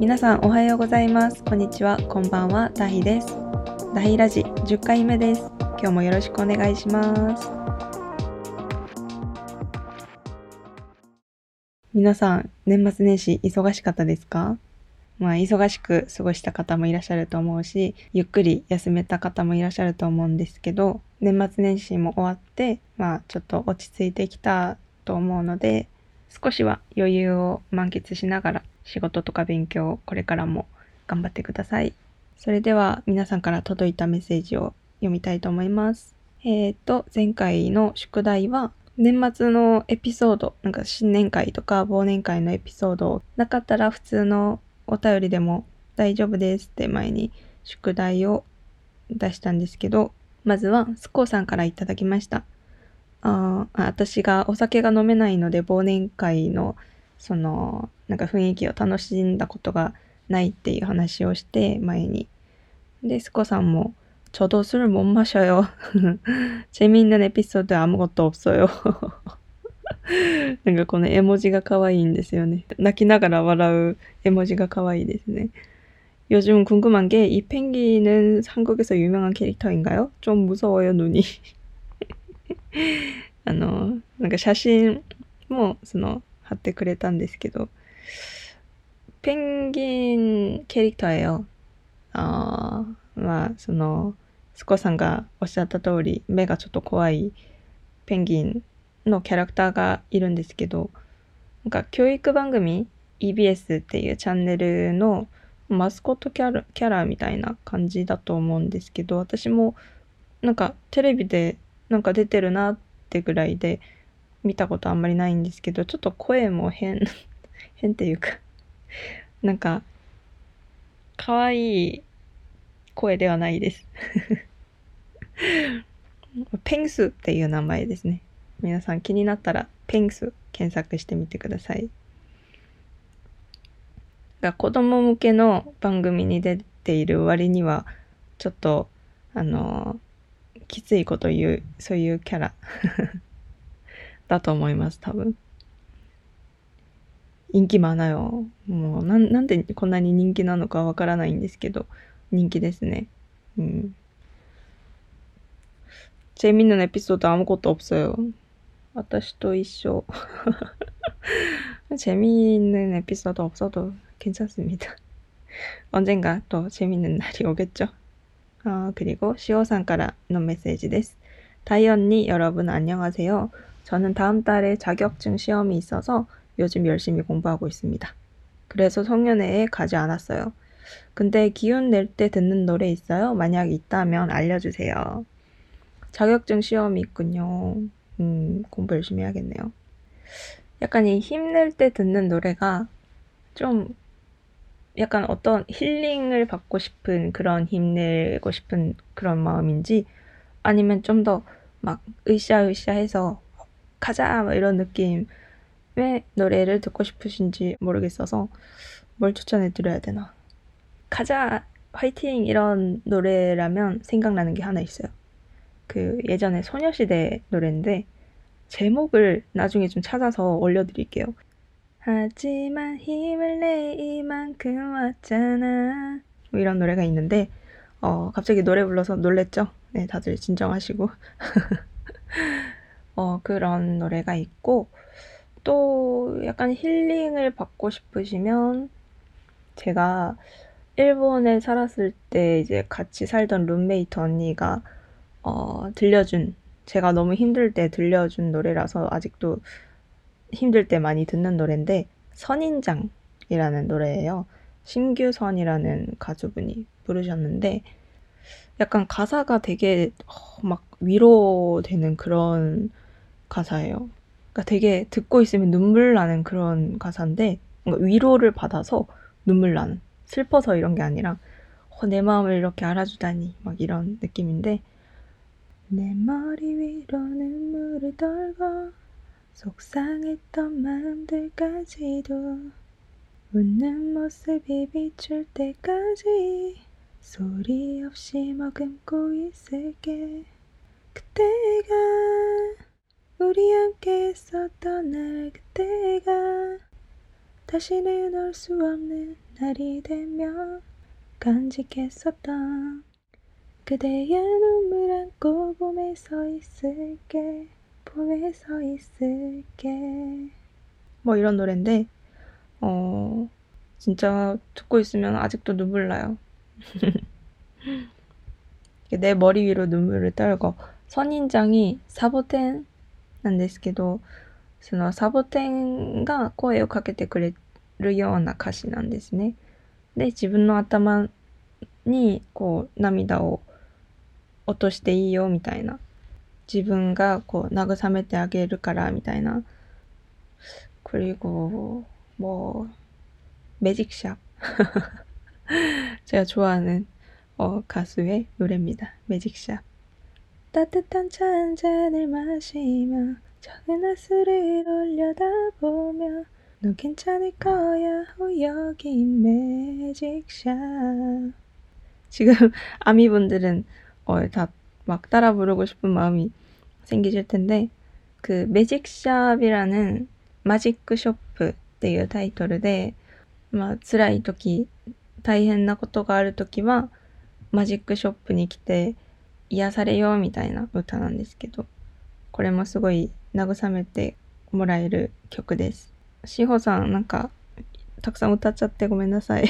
皆さんおはようございます。こんにちは。こんばんは。ダヒです。ダヒラジ。10回目です。今日もよろしくお願いします。皆さん年末年始忙しかったですか？まあ忙しく過ごした方もいらっしゃると思うしゆっくり休めた方もいらっしゃると思うんですけど年末年始も終わってまあちょっと落ち着いてきたと思うので少しは余裕を満喫しながら仕事とか勉強これからも頑張ってください。それでは皆さんから届いたメッセージを読みたいと思います。えっ、ー、と、前回の宿題は年末のエピソード、なんか新年会とか忘年会のエピソードなかったら普通のお便りでも大丈夫ですって前に宿題を出したんですけど、まずはスコーさんからいただきました。あ私がお酒が飲めないので忘年会のそのなんか雰囲気を楽しんだことがないっていう話をして前にでスコさんも저도술못마셔요 재미있는에피소드아무것도없어요 なんかこの絵文字が可愛いんですよね。泣きながら笑う絵文字が可愛いですね。요즘궁금한게이펭귄은한국에서유명한캐릭터인가요좀무서워요눈이 あの、なんか写真も、その、 貼ってくれたんですけど、ペンギンキャラクターよ。あまあ、その、スコさんがおっしゃった通り、目がちょっと怖いペンギンのキャラクターがいるんですけど、なんか教育番組 EBS っていうチャンネルのマスコットキャラキャラみたいな感じだと思うんですけど、私もなんかテレビでなんか出てるなってぐらいで見たことあんまりないんですけどちょっと声も変 変っていうかなんか可愛い声ではないです。ペンスっていう名前ですね。皆さん気になったらペンス検索してみてください。が子供向けの番組に出ている割にはちょっとあのきついこと言う、そういうキャラ。だと思います、多分。人気많아 요。 もうな、なんでこんなに人気なのかわからないんですけど、人気ですね。うん。재밌는에피소드아무것도없어요私と一緒。재미있는에피소드없어도괜찮습니다 언젠가또재밌는날이오겠죠 어, 그리고 시호상가라는 메시지 です. 다이 언니 여러분 안녕하세요. 저는 다음 달에 자격증 시험이 있어서 요즘 열심히 공부하고 있습니다. 그래서 송년회에 가지 않았어요. 근데 기운 낼 때 듣는 노래 있어요? 만약 있다면 알려주세요. 자격증 시험이 있군요. 음, 공부 열심히 해야겠네요. 약간 이 힘낼 때 듣는 노래가 좀 약간 어떤 힐링을 받고 싶은 그런 힘내고 싶은 그런 마음인지 아니면 좀 더 막 으쌰으쌰 해서 가자 막 이런 느낌의 노래를 듣고 싶으신지 모르겠어서 뭘 추천해 드려야 되나. 가자 화이팅 이런 노래라면 생각나는 게 하나 있어요. 그 예전에 소녀시대 노래인데 제목을 나중에 좀 찾아서 올려드릴게요. 하지만 힘을 내 이만큼 왔잖아. 뭐 이런 노래가 있는데 어 갑자기 노래 불러서 놀랬죠? 네 다들 진정하시고 어 그런 노래가 있고 또 약간 힐링을 받고 싶으시면 제가 일본에 살았을 때 이제 같이 살던 룸메이트 언니가 어 들려준 제가 너무 힘들 때 들려준 노래라서 아직도 힘들 때 많이 듣는 노래인데 선인장이라는 노래예요. 신규선이라는 가수분이 부르셨는데 약간 가사가 되게 어, 막 위로되는 그런 가사예요. 그러니까 되게 듣고 있으면 눈물 나는 그런 가사인데 위로를 받아서 눈물 나는 슬퍼서 이런 게 아니라 어, 내 마음을 이렇게 알아주다니 막 이런 느낌인데 내 머리 위로 눈물을 떨고 속상했던 마음들까지도 웃는 모습이 비출 때까지 소리 없이 머금고 있을게 그때가 우리 함께 있었던 날 그때가 다시는 올 수 없는 날이 되면 간직했었던 그대의 눈물 안고 봄에 서 있을게 봄에 서 있을게. 뭐 이런 노래인데 어 진짜 듣고 있으면 아직도 눈물 나요. 내 머리 위로 눈물을 떨고 선인장이 사보텐 なんですけどその 사보텐が 声をかけてくれるような歌詞なんですね。で、自分の頭にこう涙を落としていいよみたいな。自分がこう慰めてあげるからみたいな。그리고뭐매직샵 제가좋아하는어가수의노래입니다매직샵 따뜻한 차 한 잔을 마시며 작은 하수를 올려다보며 너 괜찮을 거야 어, 여기 매직샵 지금 아미분들은 어, 다막 따라 부르고 싶은 마음이 생기실 텐데 그 매직샵이라는 마지크 쇼프 っていう 타이틀で まあ辛い時大変なことがある時はマジックショップに来て 癒されようみたいな歌なんですけど、これもすごい慰めてもらえる曲です。しほさん、なんか、たくさん歌っちゃってごめんなさい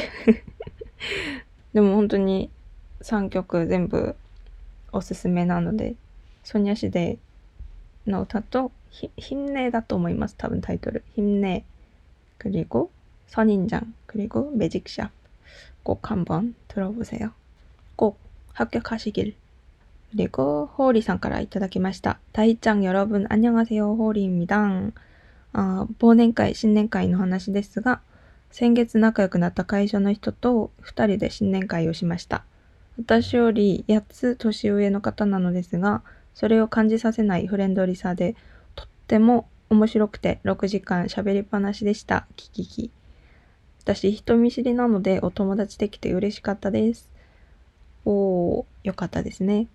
でも本当に3曲全部おすすめなので、ソニア市での歌と、ひ、힘내だと思います。多分タイトル。힘 내。 그리고선인장그리고매직샵꼭한번들어보세요꼭합격하시길 그리고 호리 さんからいただきました. 다이짱 여러분 안녕하세요. 호리입니다. 아, 忘年会新年会をしました。私より8つ年上の方なのですが、それを感じさせないフレンドリさで、とっても面白くて6時間喋りっぱなしでした。キキキ。私人見知りなのでお友達できて嬉しかったです。おー、よかったですね。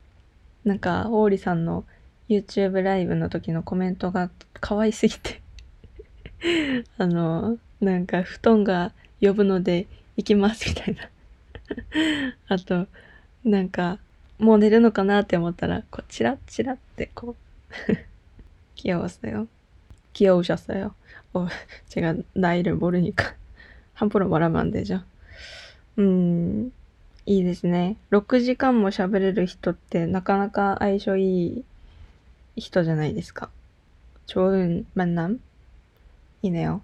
YouTube ライブの時のコメントが可愛すぎてあの、なんか布団が呼ぶので行きますみたいなあと、なんか、もう寝るのかなって思ったら、こう、チラッチラってこう귀여웠어 요。 귀여우셨어 요。 어, 제가나이를모르니까함부로말하면안되죠 음、 いいですね。6時間も喋れる人ってなかなか相性いい人じゃないですか。超運만남いいねよ。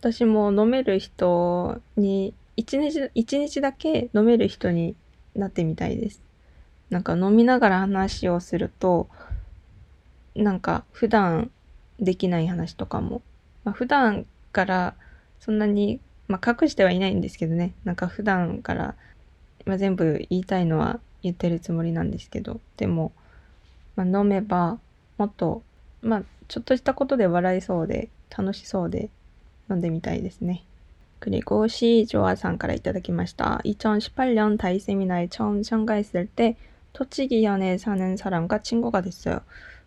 私も飲める人に、一日、一日だけ飲める人になってみたいです。なんか飲みながら話をすると、なんか普段できない話とかも、まあ、普段からそんなに、まあ、隠してはいないんですけどね、なんか普段からまあ、全部言いたいのは言ってるつもりなんですけど、でも、まあ、飲めばもっと、まあ、ちょっとしたことで笑いそうで、楽しそうで飲んでみたいですね。그리고시조아さんからいただきました. 2018년 다이 세미나에 처음 참가했을 때 토치기현에 사는 사람과 친구가 됐어요.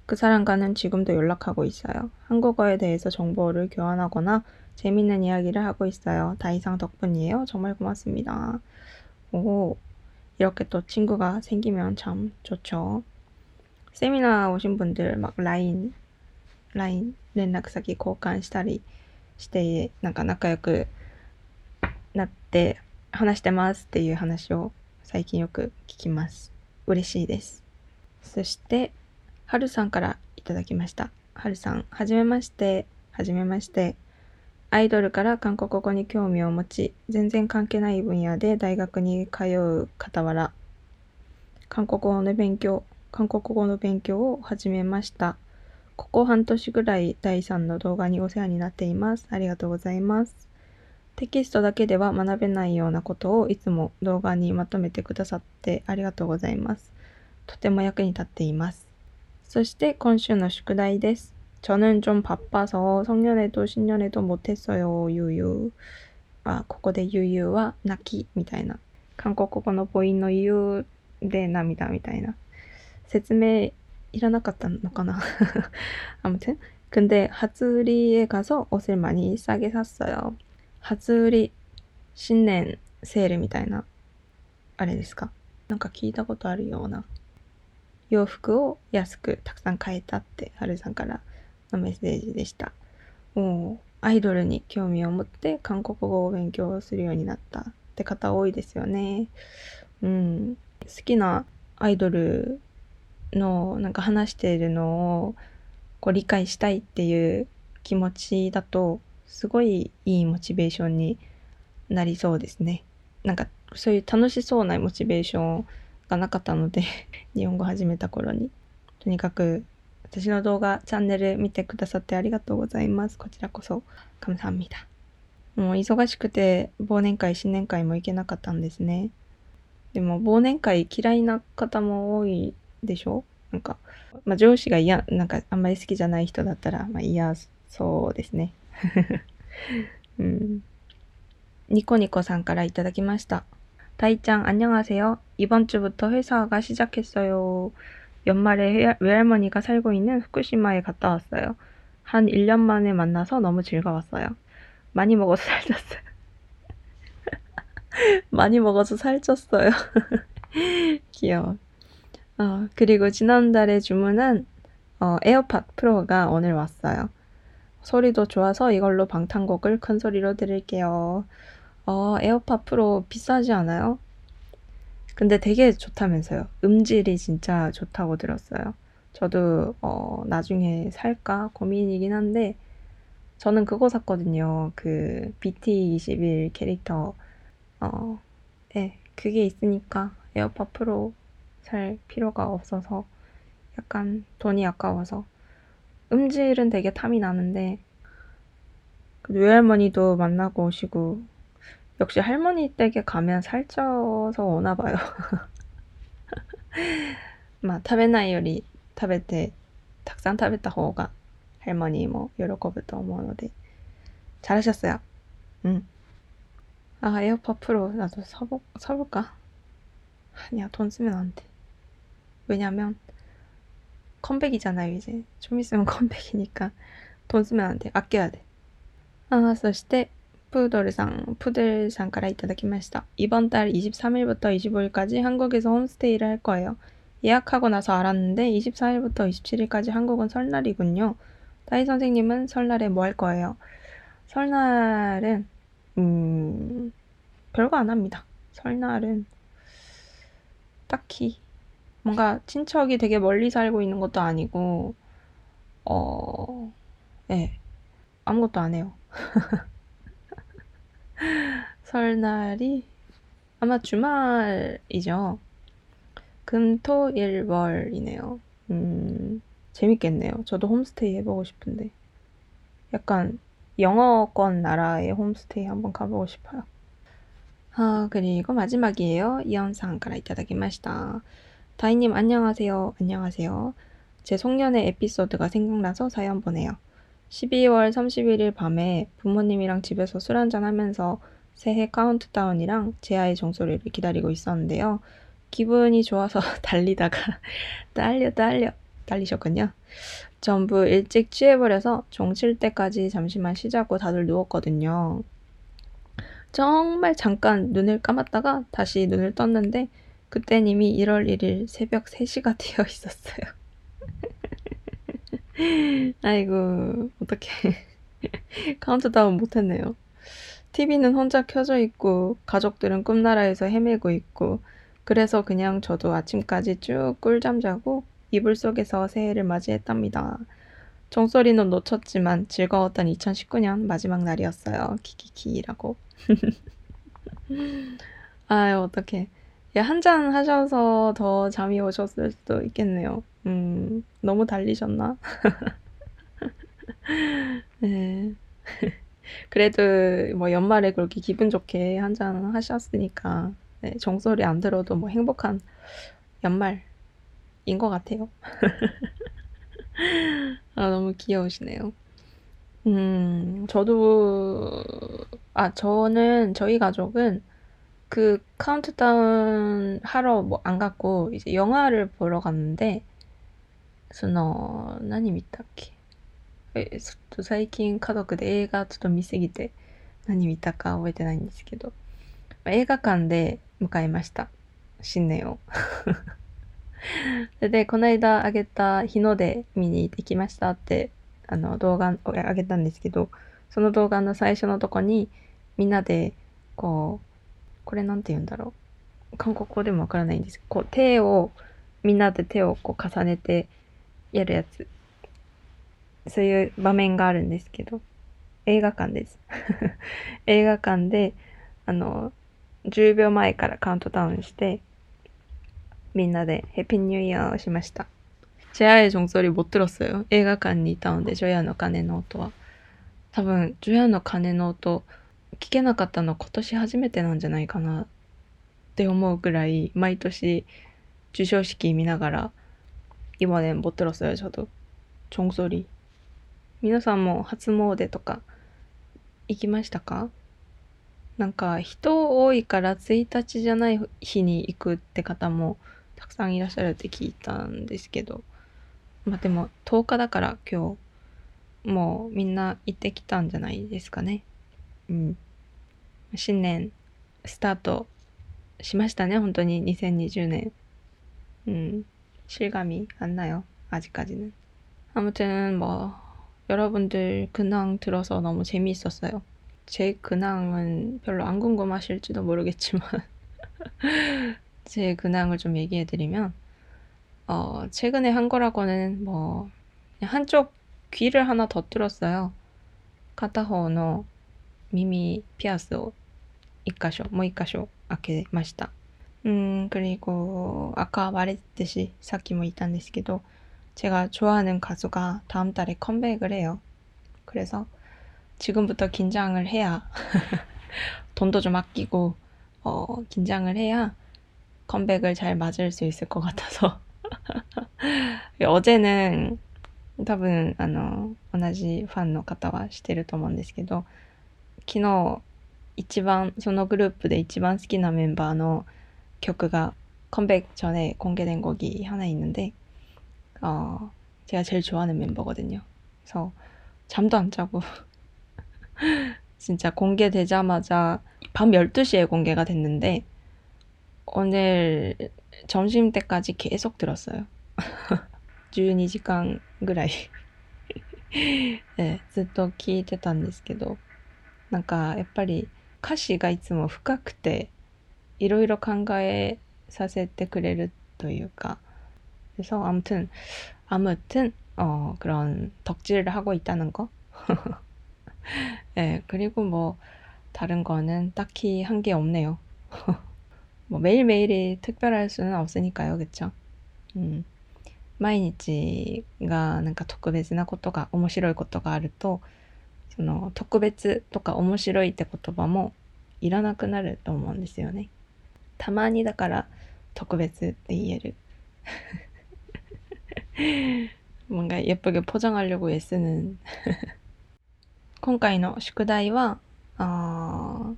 그 사람과는 지금도 연락하고 있어요. 한국어에 대해서 정보를 교환하거나 재밌는 이야기를 하고 있어요. 다이상 덕분이에요. 정말 고맙습니다. 오, 이렇게 또 친구가 생기면 참 좋죠. 세미나 오신 분들 막 라인, 라인 連絡先交換したりして、なんか仲良くなって話してますっていう話を最近よく聞きます。嬉しいです。そして、はるさんからいただきました。はるさん、はじめまして。 アイドルから韓国語に興味を持ち、全然関係ない分野で大学に通う傍ら、韓国語の勉強、韓国語の勉強を始めました。ここ半年ぐらい第3の動画にお世話になっています。ありがとうございます。テキストだけでは学べないようなことをいつも動画にまとめてくださってありがとうございます。とても役に立っています。そして今週の宿題です。 저는 좀 바빠서 성년에도 신년에도 못했어요. 유유. 아, ここで 유유와 나키 みたいな. 한국어の 보인の 유유 で涙みたいな. 説明いらなかったのかな 아무튼 근데 하츠리에 가서 옷을 많이 싸게 샀어요. 初売り新年セールみたいな、あれですかなんか聞いたことあるような洋服を安くたくさん買えたってはるさんから のメッセージでした。もうアイドルに興味を持って韓国語を勉強するようになったって方多いですよね。うん。好きなアイドルのなんか話しているのをこう理解したいっていう気持ちだとすごいいいモチベーションになりそうですね。なんかそういう楽しそうなモチベーションがなかったので 日本語始めた頃に。とにかく私の動画、チャンネル見てくださってありがとうございます。こちらこそ、감사합니 다。 もう忙しくて忘年会、新年会も行けなかったんですね。でも忘年会嫌いな方も多いでしょなんか、まあ、上司が嫌、なんかあんまり好きじゃない人だったら、まあ嫌そうですね。うん。ニコニコさんからいただきました。大ちゃん、안녕하세요。이번주부터회사가시작했어요 연말에 외할머니가 살고 있는 후쿠시마에 갔다 왔어요. 한 1년 만에 만나서 너무 즐거웠어요. 많이 먹어서 살쪘어요. 많이 먹어서 살쪘어요. 귀여워. 어, 그리고 지난달에 주문한 어, 에어팟 프로가 오늘 왔어요. 소리도 좋아서 이걸로 방탄곡을 큰 소리로 들을게요. 어, 에어팟 프로 비싸지 않아요? 근데 되게 좋다면서요. 음질이 진짜 좋다고 들었어요. 저도 어, 나중에 살까 고민이긴 한데 저는 그거 샀거든요. 그 BT21 캐릭터 어, 네, 그게 있으니까 에어팟 프로 살 필요가 없어서 약간 돈이 아까워서 음질은 되게 탐이 나는데 그 외할머니도 만나고 오시고 역시 할머니 댁에 가면 살쪄서 오나 봐요. まあ食べないより食べてたくさん食べた方が할머니も喜ぶと思うので잘하셨어요。 응。아 에어팟 프로 나도 사보, 사볼까? 아니야 돈 쓰면 안 돼. 왜냐면 컴백이잖아요 이제. 좀 있으면 컴백이니까 돈 쓰면 안 돼. 아껴야 돼. 아, そして 푸들상, 푸들상 가라 이따다키마시다. 이번 달 23일부터 25일까지 한국에서 홈스테이를 할 거예요. 예약하고 나서 알았는데 24일부터 27일까지 한국은 설날이군요. 따이 선생님은 설날에 뭐 할 거예요? 설날은 음 별거 안 합니다. 설날은 딱히 뭔가 친척이 되게 멀리 살고 있는 것도 아니고 어, 예. 네, 아무것도 안 해요. 설날이 아마 주말이죠. 금, 토, 일, 월이네요. 음, 재밌겠네요. 저도 홈스테이 해보고 싶은데. 약간 영어권 나라의 홈스테이 한번 가보고 싶어요. 아, 그리고 마지막이에요. 이현상 가라 이따다기마시다. 다이님 안녕하세요. 안녕하세요. 제 송년회 에피소드가 생각나서 사연 보내요. 12월 31일 밤에 부모님이랑 집에서 술 한잔 하면서 새해 카운트다운이랑 제아의 종소리를 기다리고 있었는데요. 기분이 좋아서 달리다가 딸려 딸려 달리셨군요. 전부 일찍 취해버려서 종칠 때까지 잠시만 쉬자고 다들 누웠거든요. 정말 잠깐 눈을 감았다가 다시 눈을 떴는데 그땐 이미 1월 1일 새벽 3시가 되어 있었어요. 아이고, 어떡해. 카운트다운 못했네요. TV는 혼자 켜져 있고, 가족들은 꿈나라에서 헤매고 있고, 그래서 그냥 저도 아침까지 쭉 꿀잠 자고 이불 속에서 새해를 맞이했답니다. 종소리는 놓쳤지만 즐거웠던 2019년 마지막 날이었어요. 키키키라고. 아유, 어떡해. 한잔 하셔서 더 잠이 오셨을 수도 있겠네요. 음, 너무 달리셨나? 네. 그래도 뭐 연말에 그렇게 기분 좋게 한잔 하셨으니까 네, 종소리 안 들어도 뭐 행복한 연말인 것 같아요. 아, 너무 귀여우시네요. 음, 저도, 아, 저는, 저희 가족은 그 카운트다운 하러 뭐 안 갔고, 이제 영화를 보러 갔는데, その、何見たっけえ、ちょっと最近家族で映画ちょっと見すぎて 何見たか覚えてないんですけど、映画館で迎えました。新年を。で、この間あげた日の出見に行ってきましたって、あの、動画をあげたんですけど、その動画の最初のとこに、みんなで、こう、 これなんて言うんだろう。韓国語でもわからないんですけど、こう、手を、みんなで手をこう重ねてやるやつ。そういう場面があるんですけど、映画館です。映画館で、あの、10秒前からカウントダウンして、みんなでヘピニューイヤーをしました。제아의종소리못들었어요映画館にいたので、ジョヤの鐘の音は。多分、ジョヤの鐘の音、 聞けなかったの今年初めてなんじゃないかなって思うくらい毎年授賞式見ながら今ね、ボトロスやちょっと、ちょんそり。皆さんも初詣とか行きましたか？なんか人多いから1日じゃない日に行くって方もたくさんいらっしゃるって聞いたんですけどまあでも10日だから今日もうみんな行ってきたんじゃないですかねうん。 新年スタートしましたね本当に2020年음실감이안나요아직까지는아무튼뭐여러분들근황들어서너무재미있었어요제 근황은 별로 안 궁금하실지도 모르겠지만 제 근황을 좀 얘기해드리면 어, 최근에 한 거라고는 뭐 한쪽 귀를 하나 더 뚫었어요. 카타호노 미미 피아스오 이카쇼 뭐 이카쇼 아케 마시다. 음 그리고 아까 말했듯이 사키모 있단ですけど 제가 좋아하는 가수가 다음 달에 컴백을 해요. 그래서 지금부터 긴장을 해야 돈도 좀 아끼고 어, 긴장을 해야 컴백을 잘 맞을 수 있을 것 같아서 어제는 多分あの同じファンの方は知ってると思うんですけど昨日 一番そのグループで一番好きなメンバーの曲が컴백 전에 공개된 곡이 하나 있는데 어, 제가 제일 좋아하는 진짜 공개되자마자 밤 12시에 공개가 됐는데 오늘 점심 때까지 계속 들었어요. 12시간 ぐらい 네, ずっと聞いてたんですけどなんかやっぱり 歌詞がいつも深くていろいろ考えさせてくれるというか 그래서 아무튼 아무튼 어 그런 덕질을 하고 있다는 거 네, 그리고 뭐 다른 거는 딱히 한 게 없네요. 뭐 매일매일이 특별할 수는 없으니까요. 그쵸? 음. 毎日がなんか特別なことが面白い 言葉もいらなくなると思うんですよね。たまにだから特別って言える。뭔가 예쁘게 포장하려고 애쓰는 今回の宿題は、あ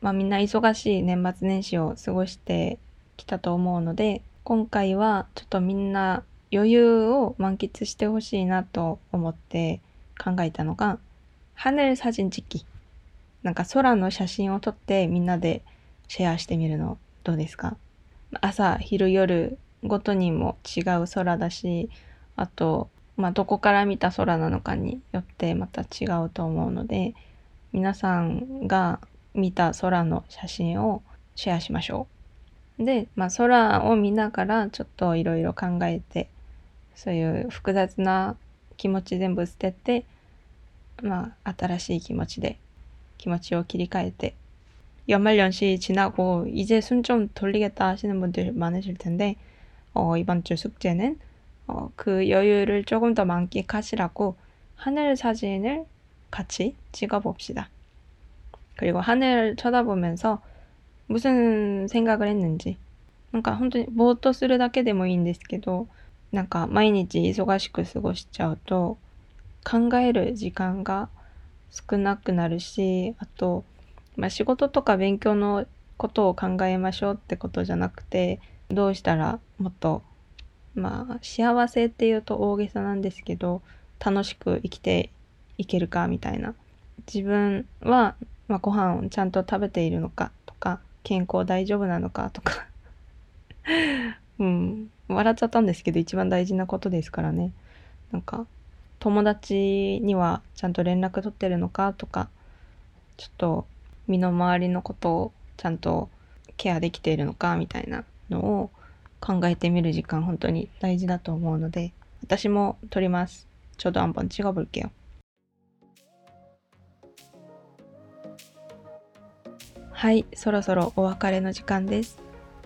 まあみんな忙しい年末年始を過ごしてきたと思うので、今回はちょっとみんな余裕を満喫してほしいなと思って考えたのが、 ハネルサジンチキ。なんか空の写真を撮ってみんなでシェアしてみるのどうですか?朝、昼、夜ごとにも違う空だし、あとまあ、どこから見た空なのかによってまた違うと思うので皆さんが見た空の写真をシェアしましょう。で、まあ、空を見ながらちょっといろいろ考えてそういう複雑な気持ち全部捨てて、 まあ、新しい気持ちで気持ちを切り替えて연말연시지나고이제순좀돌리겠다하시는분들많으실텐데어이번주숙제는 어, 그 여유를 조금 더 만끽하시라고 하늘 사진을 같이 찍어봅시다. 그리고 하늘 쳐다보면서 무슨 생각을 했는지. 그러니까本当に 뭐っと する だけでもいいんですけどなんか毎日忙しく過ごしちゃうと 考える時間が少なくなるしあとまあ仕事とか勉強のことを考えましょうってことじゃなくてどうしたらもっとまあ幸せっていうと大げさなんですけど楽しく生きていけるかみたいな。自分はまあ、ご飯をちゃんと食べているのかとか健康大丈夫なのかとか。うん。笑っちゃったんですけど一番大事なことですからね。なんか友達にはちゃんと連絡取ってるのかとかちょっと身の回りのことをちゃんとケアできているのかみたいなのを考えてみる時間本当に大事だと思うので私も取りますちょうど한번찍어볼게요はいそろそろお別れの時間です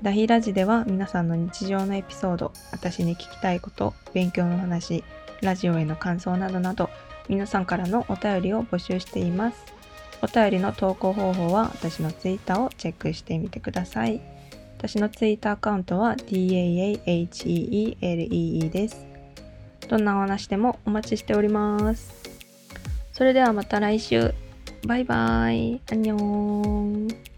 ダヒラジでは皆さんの日常のエピソード私に聞きたいこと勉強の話 ラジオへの感想などなど皆さんからのお便りを募集していますお便りの投稿方法は私のツイッターをチェックしてみてください私のツイッターアカウントは DAAHEELEE ですどんなお話でもお待ちしております。それではまた来週。バイバイ。アンニョン。